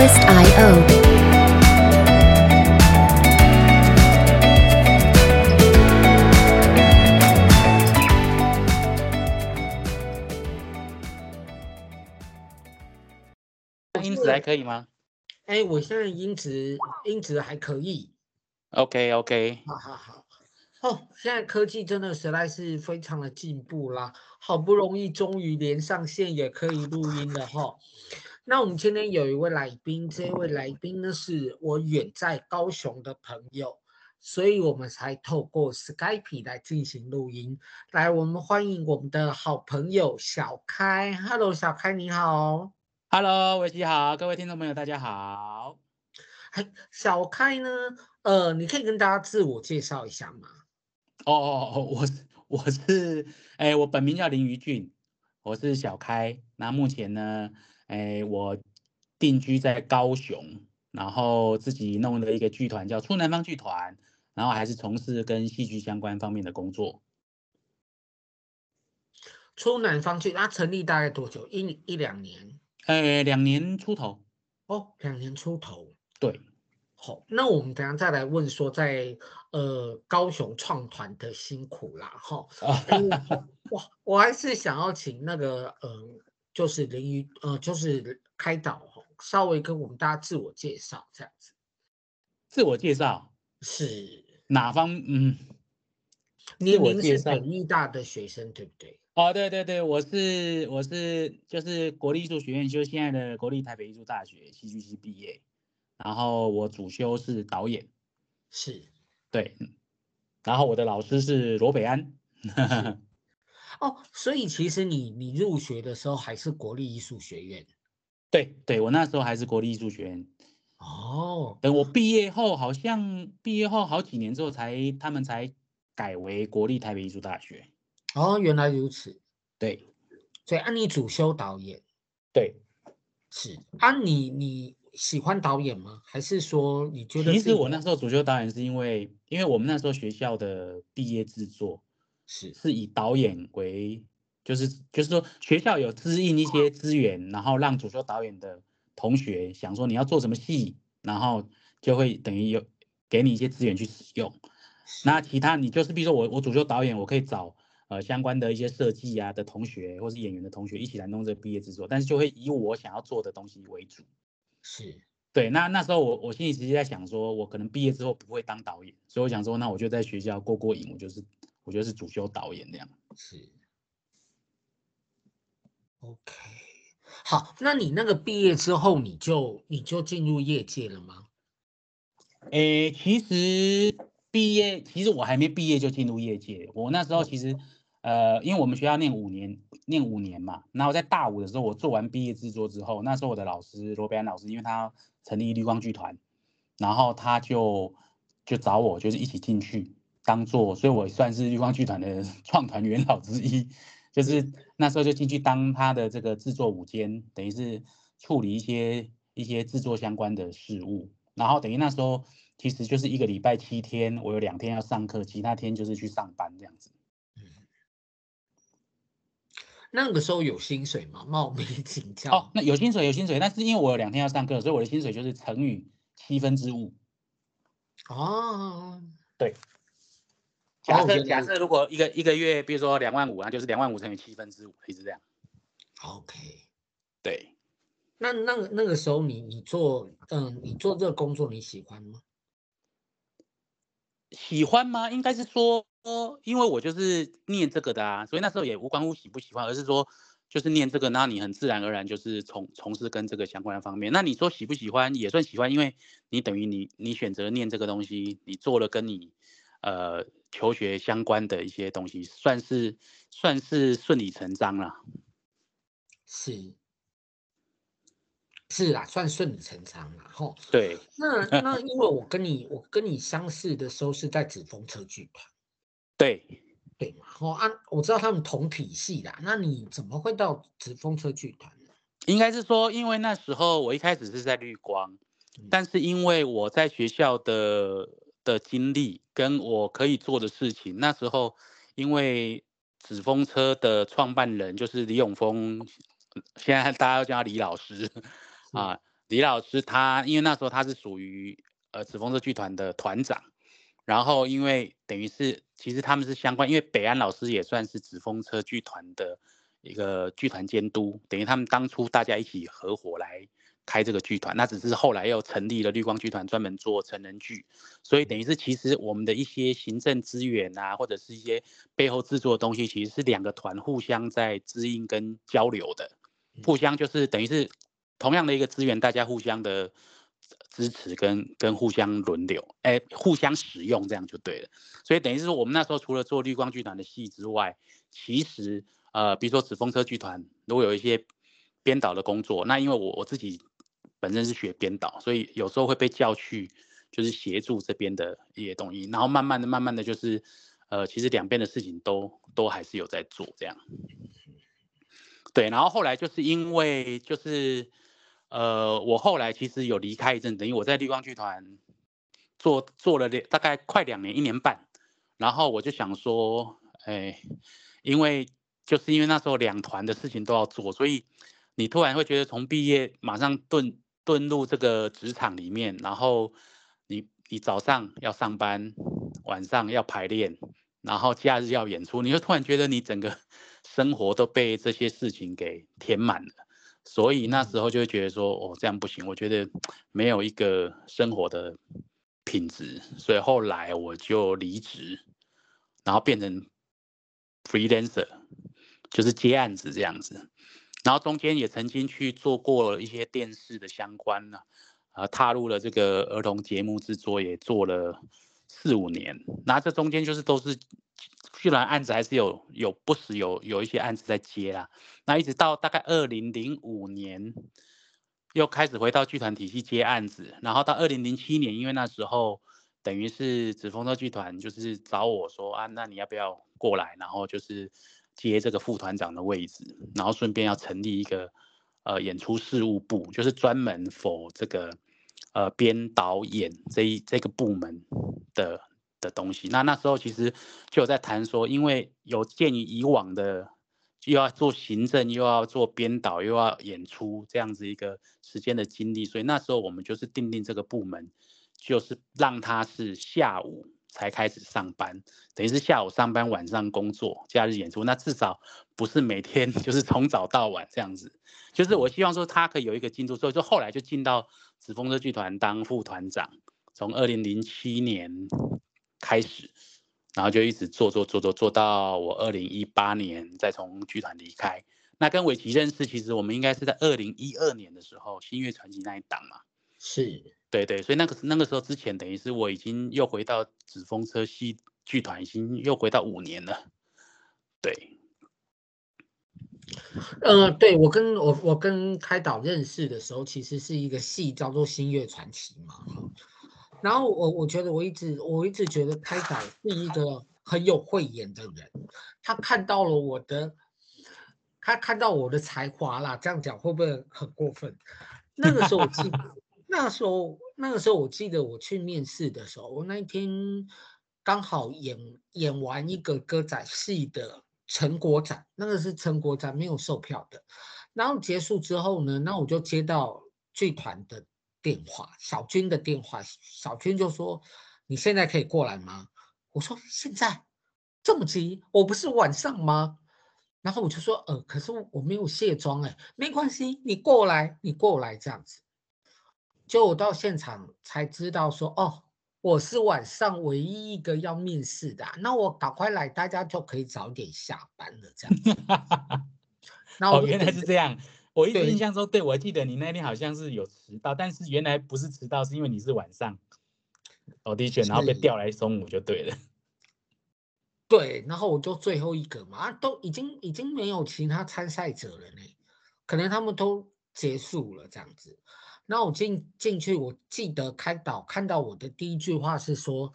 twist.io。音质还可以吗？哎、欸，我现在音质音质还可以。OK OK，好好好。哦，现在科技真的实在是非常的进步啦，好不容易终于连上线也可以录音了哈。那我们今天有一位来宾，这位来宾呢是我远在高雄的朋友，所以我们才透过 Skype 来进行录音。来，我们欢迎我们的好朋友小开。Hello，小开你好。Hello，维基好，各位听众朋友大家好。小开呢，呃，你可以跟大家自我介绍一下吗？哦哦哦，我是我是，哎，我本名叫林于俊，我是小开。那目前呢，哎，我定居在高雄，然后自己弄了一个剧团叫出南方剧团，然后还是从事跟戏剧相关方面的工作。出南方剧，它成立大概多久？一一两年。呃，两年出头哦，两年出头，对，好，那我们等下再来问说在，在呃高雄创团的辛苦啦，哈，哇，我还是想要请那个呃，就是林于呃，就是开导稍微跟我们大家自我介绍这样子，自我介绍？是。哪方？嗯，你您是北艺大的学生对不对？哦，对对对，我是我是就是国立艺术学院，就是现在的国立台北艺术大学戏剧系毕业，然后我主修是导演，是，对，然后我的老师是罗北安，哦，所以其实你你入学的时候还是国立艺术学院，对对，我那时候还是国立艺术学院，哦，等我毕业后，好像毕业后好几年之后才他们才改为国立台北艺术大学。哦，原来如此。对，所以按你主修导演，对，是。按你你喜欢导演吗？还是说你觉得？其实我那时候主修导演是因为，因为我们那时候学校的毕业制作是是以导演为，就是就是说学校有支应一些资源，然后让主修导演的同学想说你要做什么戏，然后就会等于有给你一些资源去使用。那其他你就是比如说我我主修导演，我可以找。呃，相关的一些设计啊的同学，或是演员的同学一起来弄这个毕业制作，但是就会以我想要做的东西为主。是，对。那那时候我我心里直接在想说，我可能毕业之后不会当导演，所以我想说，那我就在学校过过瘾，我就是我觉得是主修导演这样。是。OK，好，那你那个毕业之后，你就你就进入业界了吗？诶，其实。毕业其实我还没毕业就进入业界。我那时候其实，呃，因为我们学校念五年，念五年嘛。然后在大五的时候，我做完毕业制作之后，那时候我的老师罗北安老师，因为他成立绿光剧团，然后他就就找我，就是一起进去当做，所以我算是绿光剧团的 创团元老之一。就是那时候就进去当他的这个制作舞监，等于是处理一些一些制作相关的事务。然后等于那时候。其实就是一个礼拜七天，我有两天要上课，其他天就是去上班这样子。嗯，那个时候有薪水吗？冒昧请教。哦，那有薪水有薪水，但是因为我有两天要上课，所以我的薪水就是乘以七分之五。哦，对。假设假设如果一个一个月，比如说两万五，啊就是两万五乘以七分之五，可以是这样。OK。对。那那个那个时候你你做嗯你做这个工作你喜欢吗？喜欢吗？应该是说，因为我就是念这个的啊，所以那时候也无关乎喜不喜欢，而是说，就是念这个，那你很自然而然就是从从事跟这个相关的方面。那你说喜不喜欢，也算喜欢，因为你等于你你选择念这个东西，你做了跟你呃求学相关的一些东西，算是算是顺理成章了。是。是啦，算顺理成章啦，吼。对，那那因为我跟你我跟你相识的时候是在紫风车剧团，对对嘛，吼啊，我知道他们同体系啦，那你怎么会到紫风车剧团呢？应该是说，因为那时候我一开始是在绿光，嗯、但是因为我在学校的的经历跟我可以做的事情，那时候因为纸风车的创办人就是李永峰，现在大家都叫他李老师。啊，李老师他因为那时候他是属于呃纸风车剧团的团长，然后因为等于是其实他们是相关，因为北安老师也算是纸风车剧团的一个剧团监督，等于他们当初大家一起合伙来。开这个剧团，那只是后来又成立了绿光剧团，专门做成人剧，所以等于是其实我们的一些行政资源啊，或者是一些背后制作的东西，其实是两个团互相在支应跟交流的，互相就是等于是同样的一个资源，大家互相的支持跟跟互相轮流，哎，互相使用这样就对了。所以等于是说，我们那时候除了做绿光剧团的戏之外，其实呃，比如说纸风车剧团如果有一些编导的工作，那因为我我自己。本身是学编导，所以有时候会被叫去，就是协助这边的一些东西。然后慢慢的、慢慢的就是，呃，其实两边的事情都都还是有在做这样。对，然后后来就是因为就是，呃，我后来其实有离开一阵，等于我在绿光剧团做做了大概快两年、一年半，然后我就想说，哎，因为就是因为那时候两团的事情都要做，所以你突然会觉得从毕业马上顿。遁入这个职场里面，然后你你早上要上班，晚上要排练，然后假日要演出，你就突然觉得你整个 生活都被这些事情给填满了，所以那时候就会觉得说，哦，这样不行，我觉得没有一个生活的品质，所以后来我就离职，然后变成 freelancer，就是接案子这样子。然后中间也曾经去做过一些电视的相关呢，啊，踏入了这个儿童节目制作，也做了四五年。那这中间就是都是，虽然案子还是有有不时有有一些案子在接啦。那一直到大概二零零五年，又开始回到剧团体系接案子。然后到二零零七年，因为那时候等于是紫风车剧团就是找我说啊，那你要不要过来？然后就是。接这个副团长的位置，然后顺便要成立一个呃演出事务部，就是专门 for 这个呃编导演这一这个部门的的东西。那那时候其实就有在谈说，因为有鉴于以往的又要做行政，又要做编导，又要演出这样子一个时间的精力，所以那时候我们就是订定这个部门，就是让他是下午。才开始上班，等于是下午上班，晚上工作，假日演出。那至少不是每天 就是从早到晚这样子。就是我希望说他可以有一个进度，所以说后来就进到紫风车剧团当副团长，从二零零七年开始，然后就一直做做做做做到我二零一八年再从剧团离开。那跟伟奇认识，其实我们应该是在二零一二年的时候，新月传奇那一档嘛。是。对对，所以那个那个时候之前，等于是我已经又回到纸风车戏剧团，已经又回到五年了。对，呃，对我跟我我跟开导认识的时候，其实是一个戏叫做《星月传奇》嘛。然后我我觉得我一直我一直觉得开导是一个很有慧眼的人，他看到了我的，他看到我的才华啦。这样讲会不会很过分？那个时候我记得。那时候，那个时候我记得我去面试的时候，我那一天刚好演演完一个歌仔戏的成果展，那个是成果展，没有售票的。然后结束之后呢，那我就接到剧团的电话，小军的电话，小军就说：“你现在可以过来吗？”我说：“现在这么急？我不是晚上吗？”然后我就说：“呃，可是我没有卸妆，哎，没关系，你过来，你过来这样子。”就我到现场才知道说，哦，我是晚上唯一一个要面试的，那我赶快来，大家就可以早点下班了，这样子。那哦，原来是这样。我一直印象中，对，我记得你那天好像是有迟到，但是原来不是迟到，是因为你是晚上 audition，然后被调来中午就对了。对，然后我就最后一个嘛，啊，都已经已经没有其他参赛者了呢，可能他们都结束了这样子。那我进进去，我记得开导看到我的第一句话是说，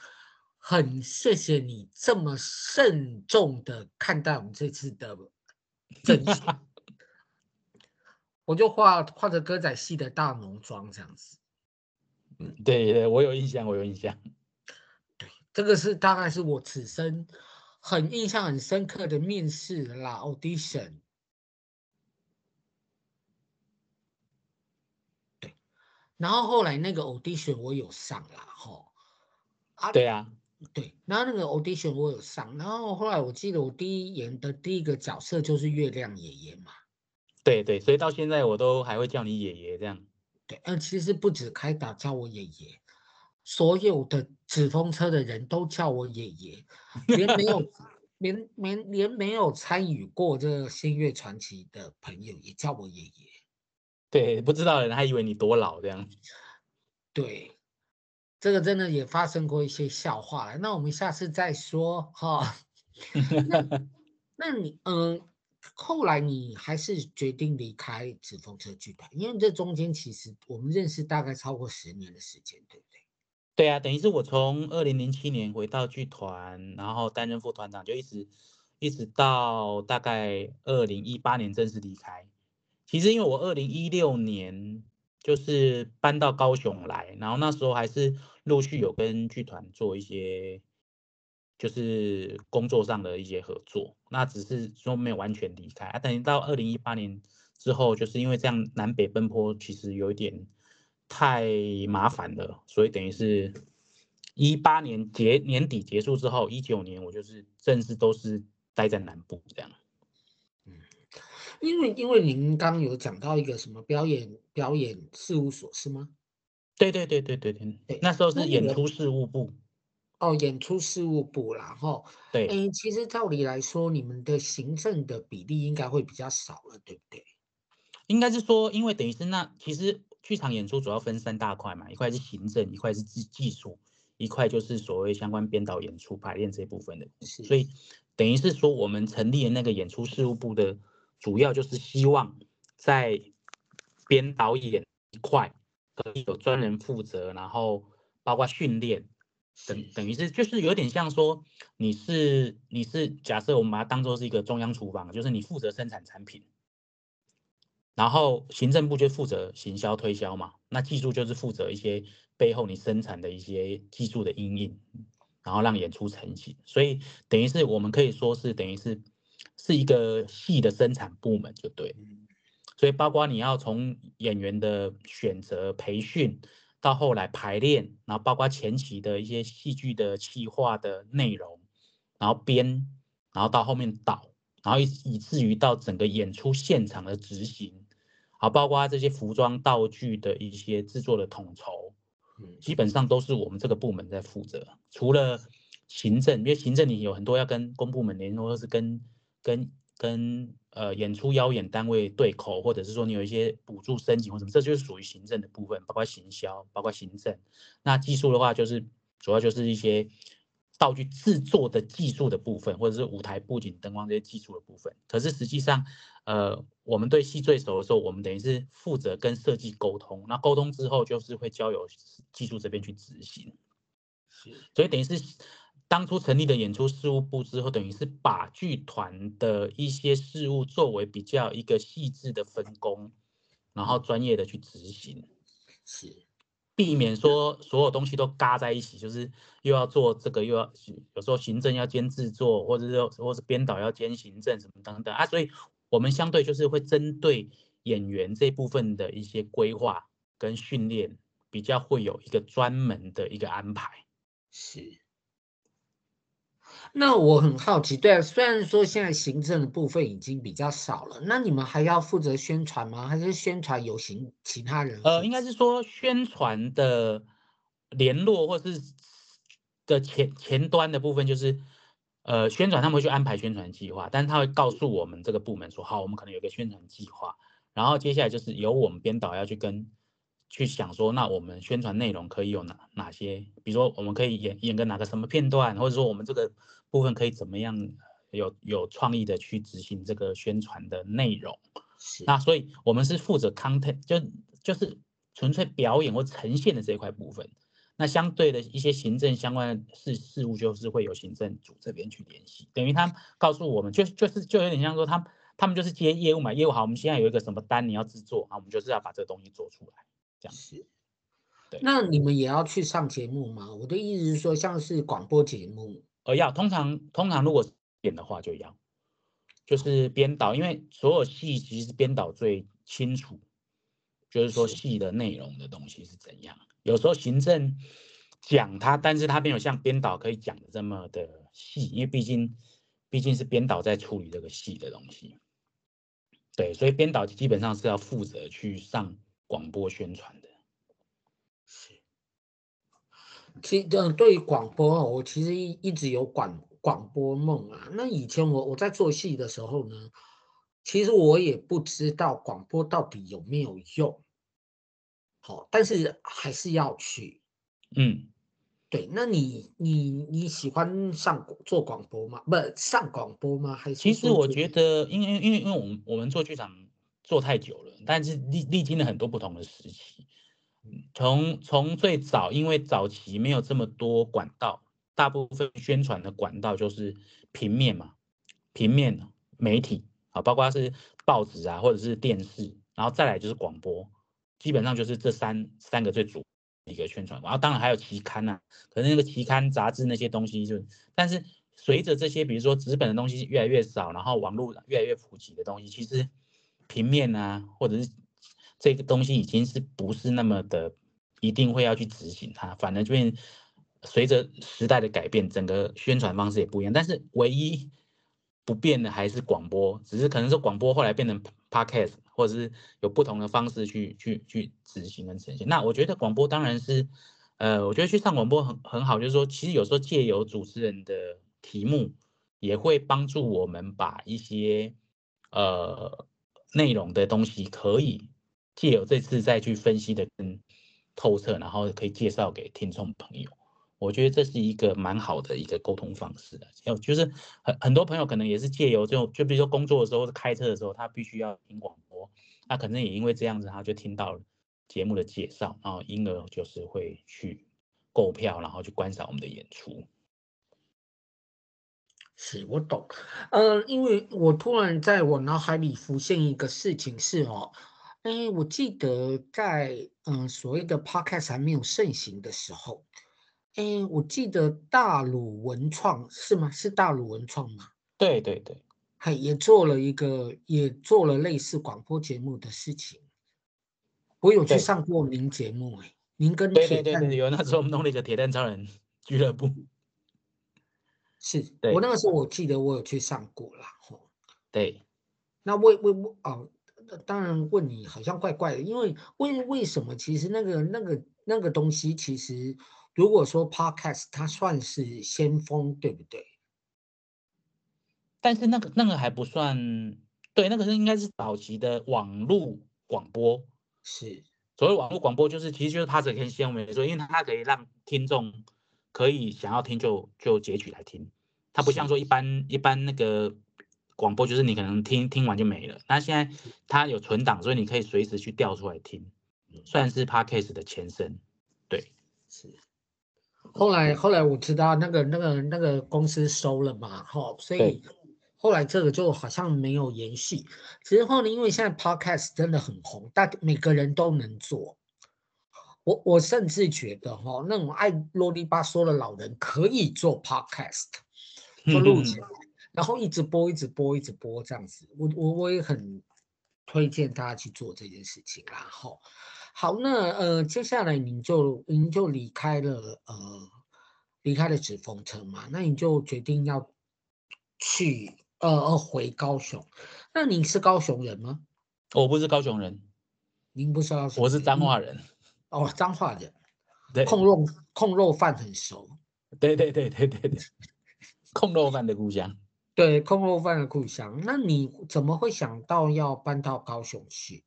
很谢谢你这么慎重的看待我们这次的甄选。我就画画着歌仔戏的大浓妆这样子。嗯，对对，我有印象，我有印象。对，这个是大概是我此生很印象很深刻的面试啦，audition。然后后来那个 audition 我有上了哈，啊，对啊，对，然后那个 audition 我有上，然后后来我记得我第一演的第一个角色就是月亮爷爷嘛，对对，所以到现在我都还会叫你爷爷这样，对，嗯，其实不止开打叫我爷爷，所有的纸风车的人都叫我爷爷，连没有 连连连没有参与过这个星月传奇的朋友也叫我爷爷。对，不知道的人还以为你多老这样。对，这个真的也发生过一些笑话了。那我们下次再说哈。那，那你嗯，后来你还是决定离开纸风车剧团，因为这中间其实我们认识大概超过十年的时间，对不对？对啊，等于是我从二零零七年回到剧团，然后担任副团长，就一直一直到大概二零一八年正式离开。其实因为我二零一六年就是搬到高雄来，然后那时候还是陆续有跟剧团做一些，就是工作上的一些合作，那只是说没有完全离开啊。等于到二零一八年之后，就是因为这样南北奔波，其实有一点太麻烦了，所以等于是一八年结年底结束之后，一九年我就是正式都是待在南部这样。因为因为您刚有讲到一个什么表演表演事务所是吗？对对对对对对，对那时候是演出事务部。哦，演出事务部啦，后。对。哎，其实照理来说，你们的行政的比例应该会比较少了，对不对？应该是说，因为等于是那其实剧场演出主要分三大块嘛，一块是行政，一块是技技术，一块就是所谓相关编导、演出、排练这一部分的。是。所以等于是说，我们成立了那个演出事务部的。主要就是希望在编导演一块可以有专人负责，然后包括训练等，等于是就是有点像说你是你是假设我们把它当做是一个中央厨房，就是你负责生产产品，然后行政部就负责行销推销嘛，那技术就是负责一些背后你生产的一些技术的因应，然后让演出成型，所以等于是我们可以说是等于是。是一个戏的生产部门就对，所以包括你要从演员的选择、培训，到后来排练，然后包括前期的一些戏剧的企划的内容，然后编，然后到后面导，然后以以至于到整个演出现场的执行，好，包括这些服装道具的一些制作的统筹，基本上都是我们这个部门在负责。除了行政，因为行政你有很多要跟公部门联络，或是跟跟跟呃演出邀演单位对口，或者是说你有一些补助申请或什么，这就是属于行政的部分，包括行销，包括行政。那技术的话，就是主要就是一些道具制作的技术的部分，或者是舞台布景、灯光这些技术的部分。可是实际上，呃，我们对戏最熟的时候，我们等于是负责跟设计沟通，那沟通之后就是会交由技术这边去执行。所以等于是。当初成立的演出事务部之后，等于是把剧团的一些事务作为比较一个细致的分工，然后专业的去执行，是。避免说所有东西都嘎在一起，就是又要做这个，又要有时候行政要兼制作，或者是或是编导要兼行政什么等等啊，所以我们相对就是会针对演员这部分的一些规划跟训练，比较会有一个专门的一个安排，是。那我很好奇，对啊，虽然说现在行政的部分已经比较少了，那你们还要负责宣传吗？还是宣传有行其他人？呃，应该是说宣传的联络或是的前前端的部分，就是呃宣传他们会去安排宣传计划，但是他会告诉我们这个部门说，好，我们可能有个宣传计划，然后接下来就是由我们编导要去跟。去想说，那我们宣传内容可以有哪哪些？比如说，我们可以演演个哪个什么片段，或者说我们这个部分可以怎么样有有创意的去执行这个宣传的内容。是。那所以我们是负责 content，就就是纯粹表演或呈现的这一块部分。那相对的一些行政相关的事事务，就是会有行政组这边去联系。等于他告诉我们，就就是就有点像说，他他们就是接业务嘛，业务好，我们现在有一个什么单你要制作啊，我们就是要把这个东西做出来。是，对。那你们也要去上节目吗？我的意思是说，像是广播节目，呃，要通常通常如果演的话就要，就是编导，因为所有戏其实编导最清楚就是说戏的内容的东西是怎样。有时候行政讲他，但是他没有像编导可以讲的这么的细，因为毕竟毕竟是编导在处理这个戏的东西。对，所以编导基本上是要负责去上广播宣传的。是，其实嗯，对于广播，我其实一一直有广广播梦啊。那以前我我在做戏的时候呢，其实我也不知道广播到底有没有用。好，但是还是要去。嗯。对，那你你你喜欢上做广播吗？不上广播吗？还是其实我觉得，因为因为因为我们我们做剧场做太久了，但是历历经了很多不同的时期。从从最早，因为早期没有这么多管道，大部分宣传的管道就是平面嘛，平面媒体啊，包括是报纸啊，或者是电视，然后再来就是广播，基本上就是这三三个最主。一个宣传，然后当然还有期刊呐、啊，可能那个期刊杂志那些东西就，但是随着这些比如说纸本的东西越来越少，然后网络越来越普及的东西，其实平面啊，或者是这个东西已经是不是那么的一定会要去执行它，反正就变随着时代的改变，整个宣传方式也不一样，但是唯一不变的还是广播，只是可能说广播后来变成 podcast。或者是有不同的方式去去去执行跟呈现。那我觉得广播当然是，呃，我觉得去上广播很很好，就是说，其实有时候借由主持人的题目，也会帮助我们把一些呃内容的东西，可以借由这次再去分析的更透彻，然后可以介绍给听众朋友。我觉得这是一个蛮好的一个沟通方式的。有就是很很多朋友可能也是借由就就比如说工作的时候、开车的时候，他必须要听广播。那可能也因为这样子，他就听到了节目的介绍，然后因而就是会去购票，然后去观赏我们的演出。是我懂，呃，因为我突然在我脑海里浮现一个事情是哦，哎，我记得在嗯、呃、所谓的 Podcast 还没有盛行的时候，哎，我记得大鲁文创是吗？是大鲁文创吗？对对对。还也做了一个，也做了类似广播节目的事情。我有去上过您节目哎，您跟铁蛋对对对，有那时候我们弄了一个铁蛋超人 俱乐部。是我那个时候我记得我有去上过啦。对，那为为为哦，当然问你好像怪怪的，因为为为什么？其实那个那个那个东西，其实如果说 Podcast 它算是先锋，对不对？但是那个那个还不算，对，那个是应该是早期的网络广播，是所谓网络广播，就是其实就是它这个先锋，没错，因为它可以让听众可以想要听就就截取来听，它不像说一般一般那个广播，就是你可能听听完就没了。那现在它有存档，所以你可以随时去调出来听，算是 Podcast 的前身，对，是。后来后来我知道那个那个那个公司收了嘛，哈，所以。后来这个就好像没有延续，之后呢，因为现在 podcast 真的很红，大每个人都能做。我我甚至觉得哈，那种爱啰里吧嗦的老人可以做 podcast，就录起来，然后一直播，一直播，一直播这样子。我我我也很推荐大家去做这件事情。然后，好，那呃，接下来您就您就离开了呃，离开了纸风车嘛，那你就决定要去。呃呃，回高雄，那您是高雄人吗？我不是高雄人，您不是高雄人，我是彰化人。哦，彰化人，对，控肉控肉饭很熟。对对对对对对，控肉饭的故乡。对，空肉饭的故乡。那你怎么会想到要搬到高雄去？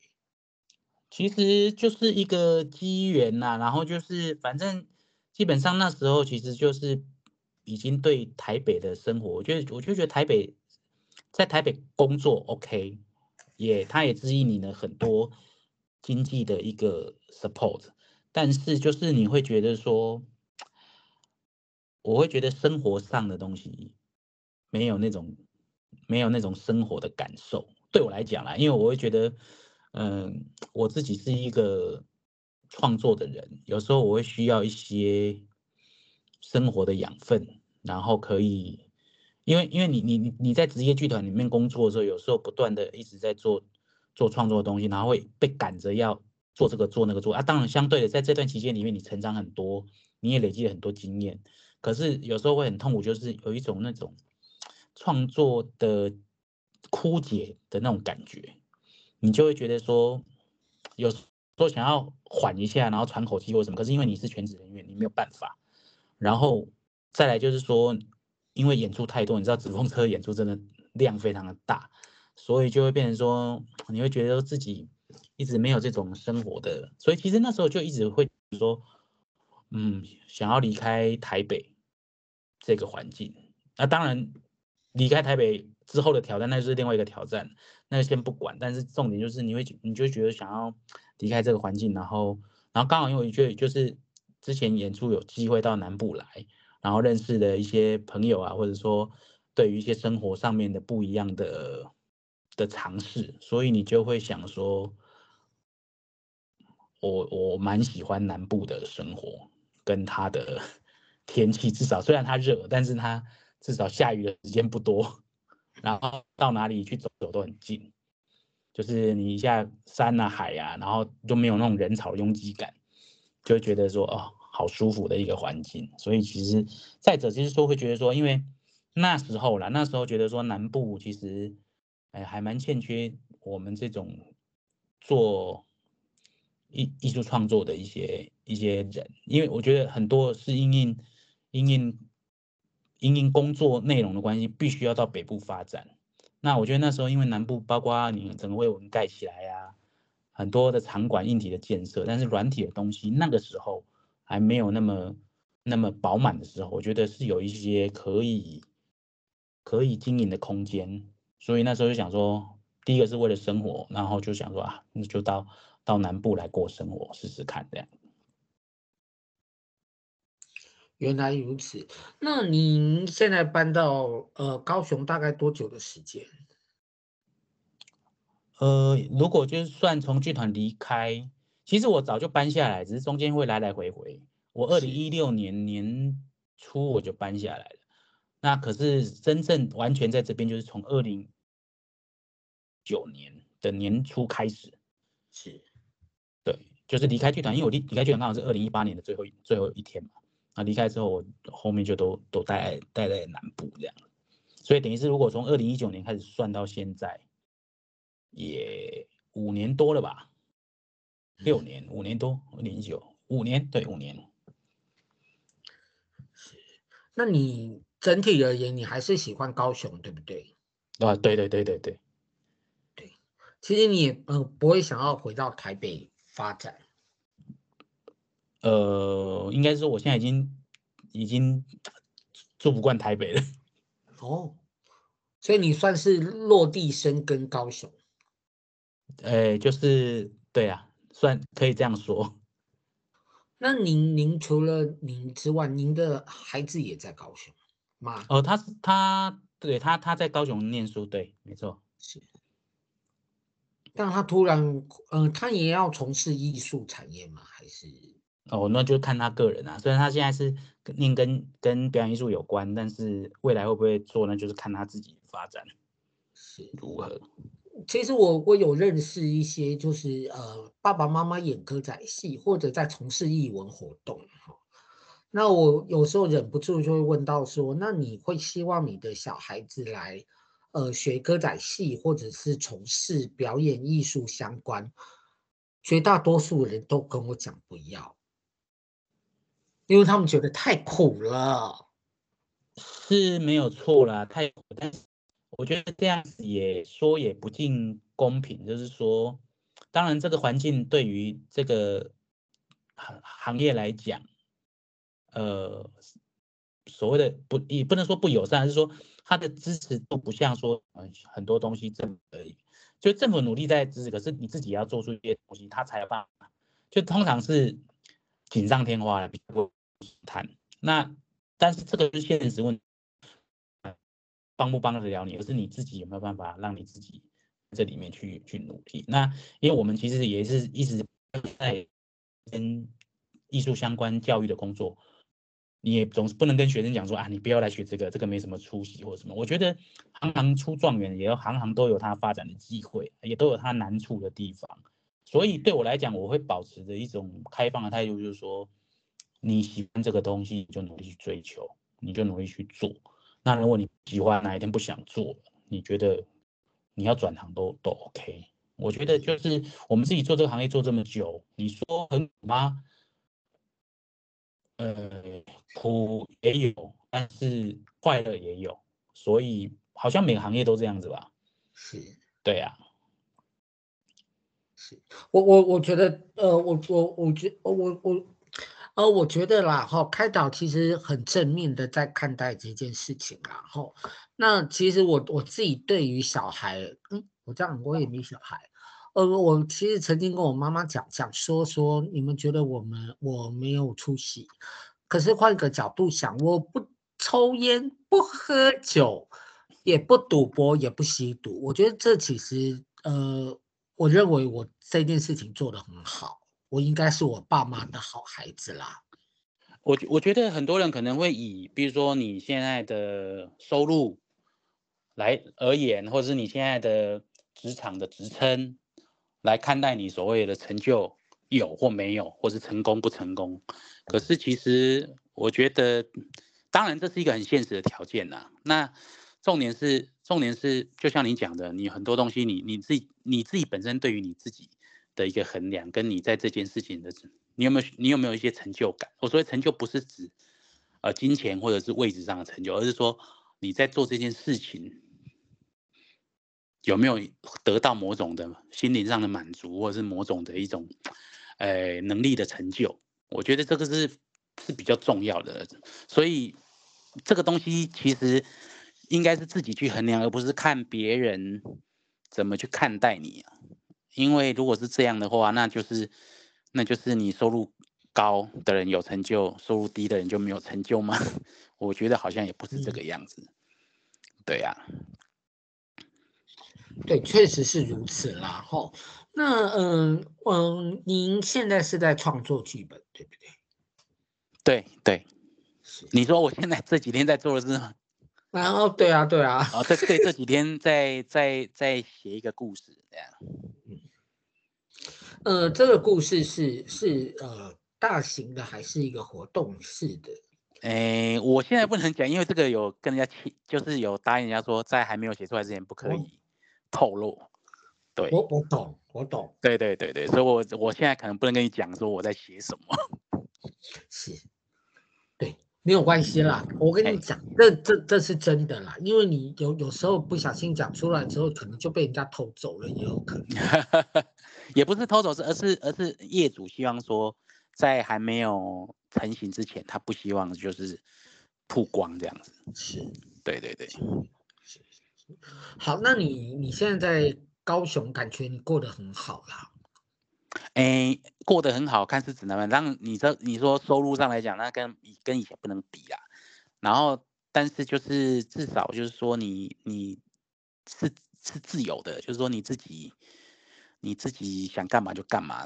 其实就是一个机缘呐，然后就是反正基本上那时候其实就是已经对台北的生活，我觉得我就觉得台北。在台北工作，OK，也他也指引你的很多经济的一个 support，但是就是你会觉得说，我会觉得生活上的东西没有那种没有那种生活的感受，对我来讲啦，因为我会觉得，嗯，我自己是一个创作的人，有时候我会需要一些生活的养分，然后可以。因为，因为你，你，你，你在职业剧团里面工作的时候，有时候不断的一直在做做创作的东西，然后会被赶着要做这个做那个做啊。当然，相对的，在这段期间里面，你成长很多，你也累积了很多经验。可是有时候会很痛苦，就是有一种那种创作的枯竭的那种感觉，你就会觉得说，有时候想要缓一下，然后喘口气或什么。可是因为你是全职人员，你没有办法。然后再来就是说，因为演出太多，你知道纸风车演出真的量非常的大，所以就会变成说，你会觉得自己一直没有这种生活的，所以其实那时候就一直会说，嗯，想要离开台北这个环境。那当然，离开台北之后的挑战，那就是另外一个挑战，那就先不管。但是重点就是，你会你就觉得想要离开这个环境，然后，然后刚好因为我觉得就是。之前演出有机会到南部来，然后认识的一些朋友啊，或者说对于一些生活上面的不一样的的尝试，所以你就会想说，我我蛮喜欢南部的生活，跟它的 天气，至少虽然它热，但是它至少下雨的时间不多，然后到哪里去走走都很近，就是你一下山啊海啊，然后就没有那种人潮拥挤感。就会觉得说哦，好舒服的一个环境，所以其实再者就是说会觉得说，因为那时候啦，那时候觉得说南部其实哎还蛮欠缺我们这种做艺艺术创作的一些一些人，因为我觉得很多是因应因应因因工作内容的关系，必须要到北部发展。那我觉得那时候因为南部包括你整个为我们盖起来呀、啊。很多的场馆硬体的建设，但是软体的东西那个时候还没有那么那么饱满的时候，我觉得是有一些可以可以经营的空间，所以那时候就想说，第一个是为了生活，然后就想说啊，那就到到南部来过生活试试看这样。原来如此，那您现在搬到呃高雄大概多久的时间？呃，如果就是算从剧团离开，其实我早就搬下来，只是中间会来来回回。我二零一六年年初我就搬下来了，那可是真正完全在这边就是从二零九年的年初开始，是，对，就是离开剧团，因为我离离开剧团刚好是二零一八年的最后最后一天嘛，啊，离开之后我后面就都都待待在南部这样，所以等于是如果从二零一九年开始算到现在。也五年多了吧，六年，五年多，零九，五年，对，五年。那你整体而言，你还是喜欢高雄，对不对？啊，对对对对对，对。其实你也嗯、呃、不会想要回到台北发展。呃，应该是说我现在已经已经住不惯台北了。哦，所以你算是落地生根高雄。呃，就是对啊，算可以这样说。那您您除了您之外，您的孩子也在高雄吗？哦，他他对他他在高雄念书，对，没错。是。但他突然，嗯、呃，他也要从事艺术产业吗？还是？哦，那就看他个人啊。虽然他现在是念跟跟表演艺术有关，但是未来会不会做呢？就是看他自己发展是如何。其实我我有认识一些，就是呃爸爸妈妈演歌仔戏或者在从事艺文活动哈。那我有时候忍不住就会问到说，那你会希望你的小孩子来呃学歌仔戏或者是从事表演艺术相关？绝大多数人都跟我讲不要，因为他们觉得太苦了。是没有错啦，太苦，但是。我觉得这样子也说也不尽公平，就是说，当然这个环境对于这个行行业来讲，呃，所谓的不也不能说不友善，是说他的支持都不像说很多东西政府而已，就政府努力在支持，可是你自己要做出一些东西，他才有办法。就通常是锦上添花了，比不谈。那但是这个是现实问题。帮不帮得了你，而是你自己有没有办法让你自己这里面去去努力。那因为我们其实也是一直在跟艺术相关教育的工作，你也总是不能跟学生讲说啊，你不要来学这个，这个没什么出息或者什么。我觉得行行出状元，也要行行都有它发展的机会，也都有它难处的地方。所以对我来讲，我会保持着一种开放的态度，就是说你喜欢这个东西，你就努力去追求，你就努力去做。那如果你喜欢哪一天不想做，你觉得你要转行都都 OK。我觉得就是我们自己做这个行业做这么久，你说很苦吗？呃，苦也有，但是快乐也有，所以好像每个行业都这样子吧？是，对呀、啊。是我我我觉得，呃，我我我觉我我，呃，我觉得啦，哈，开导其实很正面的在看待这件事情啦，哈。那其实我我自己对于小孩，嗯，我这样我也没小孩。呃，我其实曾经跟我妈妈讲讲说说，你们觉得我们我没有出息，可是换个角度想，我不抽烟，不喝酒，也不赌博，也不吸毒，我觉得这其实呃，我认为我这件事情做得很好，我应该是我爸妈的好孩子啦。我我觉得很多人可能会以，比如说你现在的收入来而言，或者是你现在的职场的职称。来看待你所谓的成就有或没有，或是成功不成功。可是其实我觉得，当然这是一个很现实的条件呐。那重点是，重点是，就像你讲的，你很多东西你，你你自己你自己本身对于你自己的一个衡量，跟你在这件事情的，你有没有你有没有一些成就感？我所谓成就不是指呃金钱或者是位置上的成就，而是说你在做这件事情。有没有得到某种的心灵上的满足，或者是某种的一种，呃，能力的成就？我觉得这个是是比较重要的。所以这个东西其实应该是自己去衡量，而不是看别人怎么去看待你啊。因为如果是这样的话，那就是那就是你收入高的人有成就，收入低的人就没有成就吗？我觉得好像也不是这个样子。对呀。对，确实是如此啦。吼，那嗯嗯，您现在是在创作剧本，对不对？对对，你说我现在这几天在做的是吗？然后对啊对啊，哦，这对这几天在在在写一个故事这样。嗯，呃，这个故事是是呃大型的还是一个活动式的？哎，我现在不能讲，因为这个有跟人家签，就是有答应人家说在还没有写出来之前不可以。嗯透露，对，我我懂，我懂，对对对对，所以我我现在可能不能跟你讲说我在写什么，是，对，没有关系啦，我跟你讲，这这这是真的啦，因为你有有时候不小心讲出来之后，可能就被人家偷走了，也有可能，也不是偷走，是而是而是业主希望说，在还没有成型之前，他不希望就是曝光这样子，是，对对对。好，那你你现在在高雄，感觉你过得很好啦？哎，过得很好，看是指哪边？当你这你说收入上来讲，那跟跟以前不能比啦。然后，但是就是至少就是说你你是是自由的，就是说你自己你自己想干嘛就干嘛，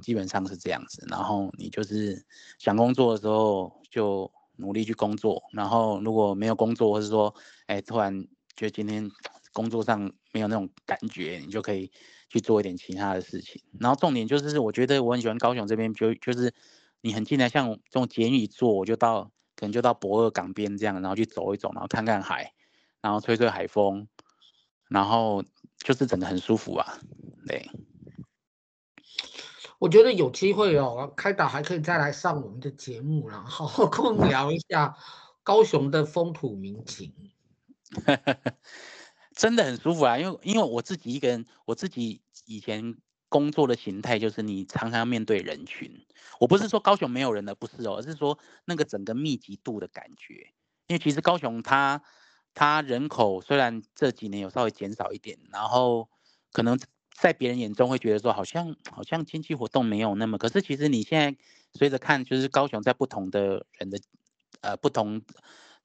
基本上是这样子。然后你就是想工作的时候就努力去工作，然后如果没有工作，或是说哎突然。觉得今天工作上没有那种感觉，你就可以去做一点其他的事情。然后重点就是，我觉得我很喜欢高雄这边，就就是你很近的，像这种捷运一坐，我就到可能就到驳二港边这样，然后去走一走，然后看看海，然后吹吹海风，然后就是整个很舒服啊。对，我觉得有机会哦，开导还可以再来上我们的节目，然后好好跟我们聊一下高雄的风土民情。真的很舒服啊，因为因为我自己一个人，我自己以前工作的形态就是你常常要面对人群。我不是说高雄没有人的，不是哦，而是说那个整个密集度的感觉。因为其实高雄它它人口虽然这几年有稍微减少一点，然后可能在别人眼中会觉得说好像好像经济活动没有那么，可是其实你现在随着看，就是高雄在不同的人的呃不同。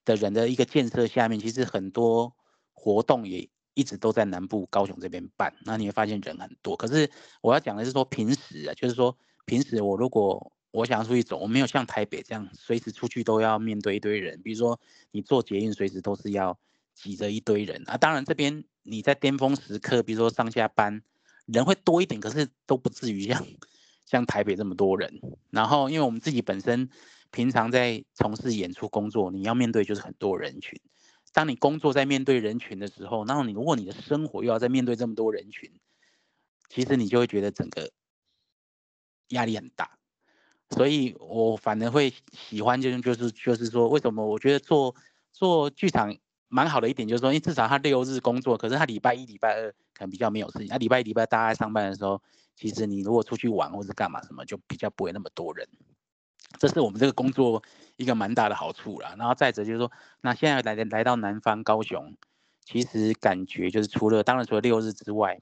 的人的一个建设下面，其实很多活动也一直都在南部高雄这边办。那你会发现人很多。可是我要讲的是说，平时啊，就是说平时我如果我想要出去走，我没有像台北这样随时出去都要面对一堆人。比如说你坐捷运，随时都是要挤着一堆人啊。当然这边你在巅峰时刻，比如说上下班人会多一点，可是都不至于像像台北这么多人。然后，因为我们自己本身平常在从事演出工作，你要面对就是很多人群。当你工作在面对人群的时候，然后你如果你的生活又要在面对这么多人群，其实你就会觉得整个压力很大。所以我反而会喜欢，就是就是就是说，为什么我觉得做做剧场蛮好的一点，就是说，因为至少他六日工作，可是他礼拜一、礼拜二可能比较没有事情。那礼拜一、礼拜二大家在上班的时候，其实你如果出去玩或者干嘛什么，就比较不会那么多人。这是我们这个工作一个蛮大的好处啦。然后再者就是说，那现在来来到南方高雄，其实感觉就是除了当然除了六日之外，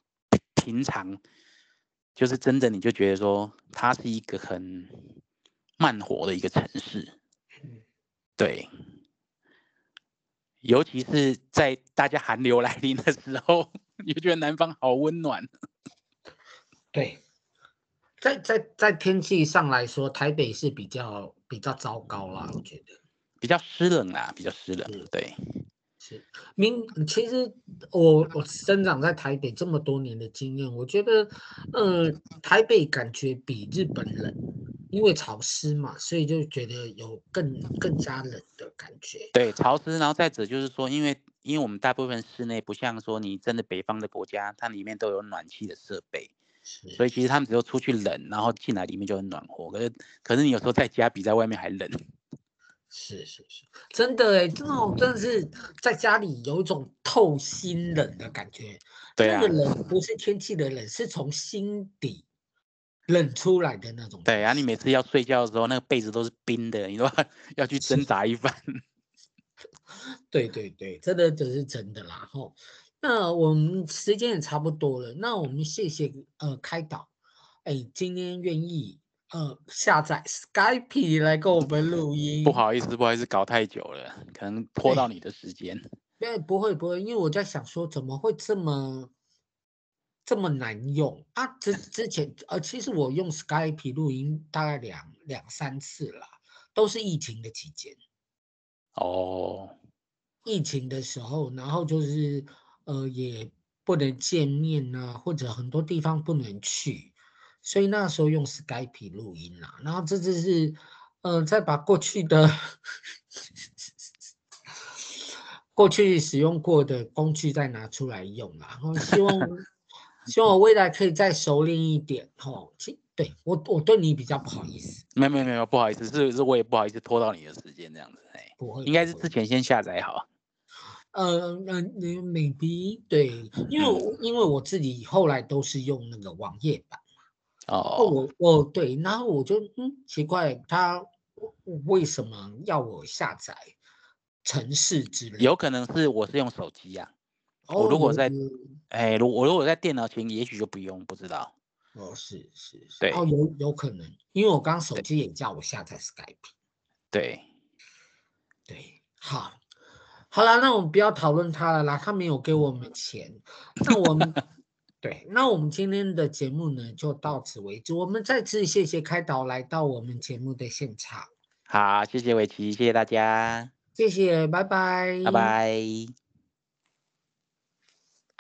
平常。就是真的，你就觉得说它是一个很慢活的一个城市，对，尤其是在大家寒流来临的时候，你就觉得南方好温暖。对，在在在天气上来说，台北是比较比较糟糕啦，我觉得比较湿冷啦，比较湿冷，对。是明其实我我生长在台北这么多年的经验，我觉得，呃，台北感觉比日本冷，因为潮湿嘛，所以就觉得有更更加冷的感觉。对，潮湿，然后再者就是说，因为因为我们大部分室内不像说你真的北方的国家，它里面都有暖气的设备，所以其实他们只有出去冷，然后进来里面就很暖和。可是可是你有时候在家比在外面还冷。是是是，真的哎，这种真的是在家里有一种透心冷的感觉。对啊，那个冷不是天气的冷，是从心底冷出来的那种。对啊，你每次要睡觉的时候，那个被子都是冰的，你都要 去挣扎一番。对 对对，真的这是真的啦。吼，那我们时间也差不多了，那我们谢谢呃开导，哎，今天愿意。呃，下载 Skype 来跟我们录音。不好意思，不好意思，搞太久了，可能拖到你的时间。对，不会不会，因为我在想说，怎么会这么这么难用啊？之之前呃，其实我用 Skype 录音大概两两三次了，都是疫情的期间。哦，疫情的时候，然后就是呃，也不能见面啊，或者很多地方不能去。所以那时候用 Skype 录音啦，然后这次是，呃，再把过去的过去使用过的工具再拿出来用啦，然后希望希望我未来可以再熟练一点哦。其对我我对你比较不好意思，没有没有没有不好意思，是是我也不好意思拖到你的时间这样子，哎，不会，应该是之前先下载好。呃呃，你 maybe 对，因为因为我自己后来都是用那个网页版。哦，我我对，然后我就嗯奇怪，他为什么要我下载城市之类？有可能是我是用手机呀、啊，哦、我如果在哎，如我如果在电脑前，也许就不用，不知道。哦，是是是，对，哦有有可能，因为我刚刚手机也叫我下载 Skype。对对，好，好了，那我们不要讨论他了啦，他没有给我们钱，那我们。对，那我们今天的节目呢，就到此为止。我们再次谢谢开导来到我们节目的现场。好，谢谢伟奇，谢谢大家，谢谢，拜拜，拜拜。